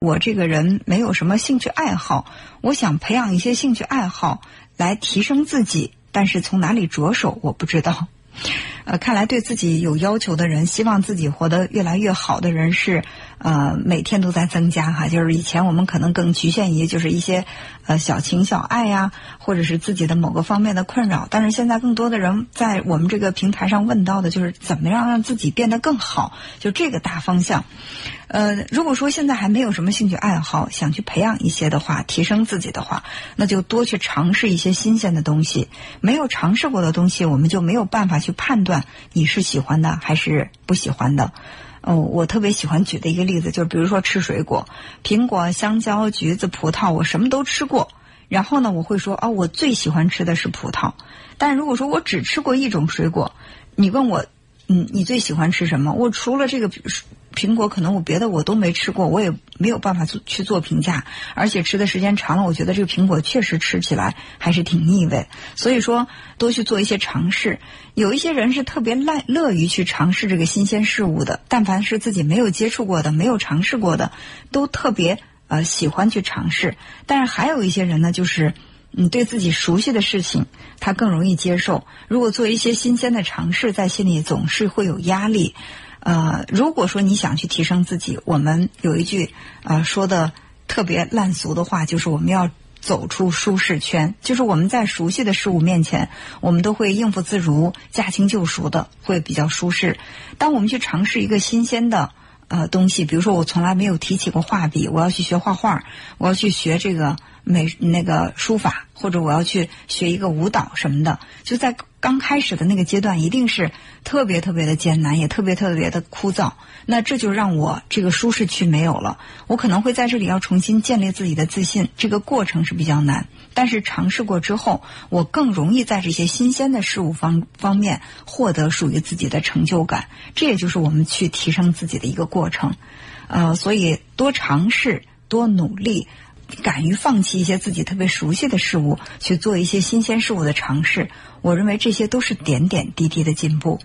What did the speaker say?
我这个人没有什么兴趣爱好，我想培养一些兴趣爱好来提升自己，但是从哪里着手我不知道。呃，看来对自己有要求的人，希望自己活得越来越好的人是。呃，每天都在增加哈，就是以前我们可能更局限于就是一些呃小情小爱呀，或者是自己的某个方面的困扰，但是现在更多的人在我们这个平台上问到的就是怎么样让自己变得更好，就这个大方向。呃，如果说现在还没有什么兴趣爱好，想去培养一些的话，提升自己的话，那就多去尝试一些新鲜的东西。没有尝试过的东西，我们就没有办法去判断你是喜欢的还是不喜欢的。哦，我特别喜欢举的一个例子就是，比如说吃水果，苹果、香蕉、橘子、葡萄，我什么都吃过。然后呢，我会说哦，我最喜欢吃的是葡萄。但如果说我只吃过一种水果，你问我，嗯，你最喜欢吃什么？我除了这个。苹果可能我别的我都没吃过，我也没有办法做去做评价，而且吃的时间长了，我觉得这个苹果确实吃起来还是挺腻味。所以说，多去做一些尝试。有一些人是特别乐乐于去尝试这个新鲜事物的，但凡是自己没有接触过的、没有尝试过的，都特别呃喜欢去尝试。但是还有一些人呢，就是嗯对自己熟悉的事情他更容易接受。如果做一些新鲜的尝试，在心里总是会有压力。呃，如果说你想去提升自己，我们有一句呃说的特别烂俗的话，就是我们要走出舒适圈。就是我们在熟悉的事物面前，我们都会应付自如、驾轻就熟的，会比较舒适。当我们去尝试一个新鲜的呃东西，比如说我从来没有提起过画笔，我要去学画画，我要去学这个美那个书法，或者我要去学一个舞蹈什么的，就在。刚开始的那个阶段一定是特别特别的艰难，也特别特别的枯燥。那这就让我这个舒适区没有了。我可能会在这里要重新建立自己的自信，这个过程是比较难。但是尝试过之后，我更容易在这些新鲜的事物方方面获得属于自己的成就感。这也就是我们去提升自己的一个过程。呃，所以多尝试，多努力。敢于放弃一些自己特别熟悉的事物，去做一些新鲜事物的尝试，我认为这些都是点点滴滴的进步。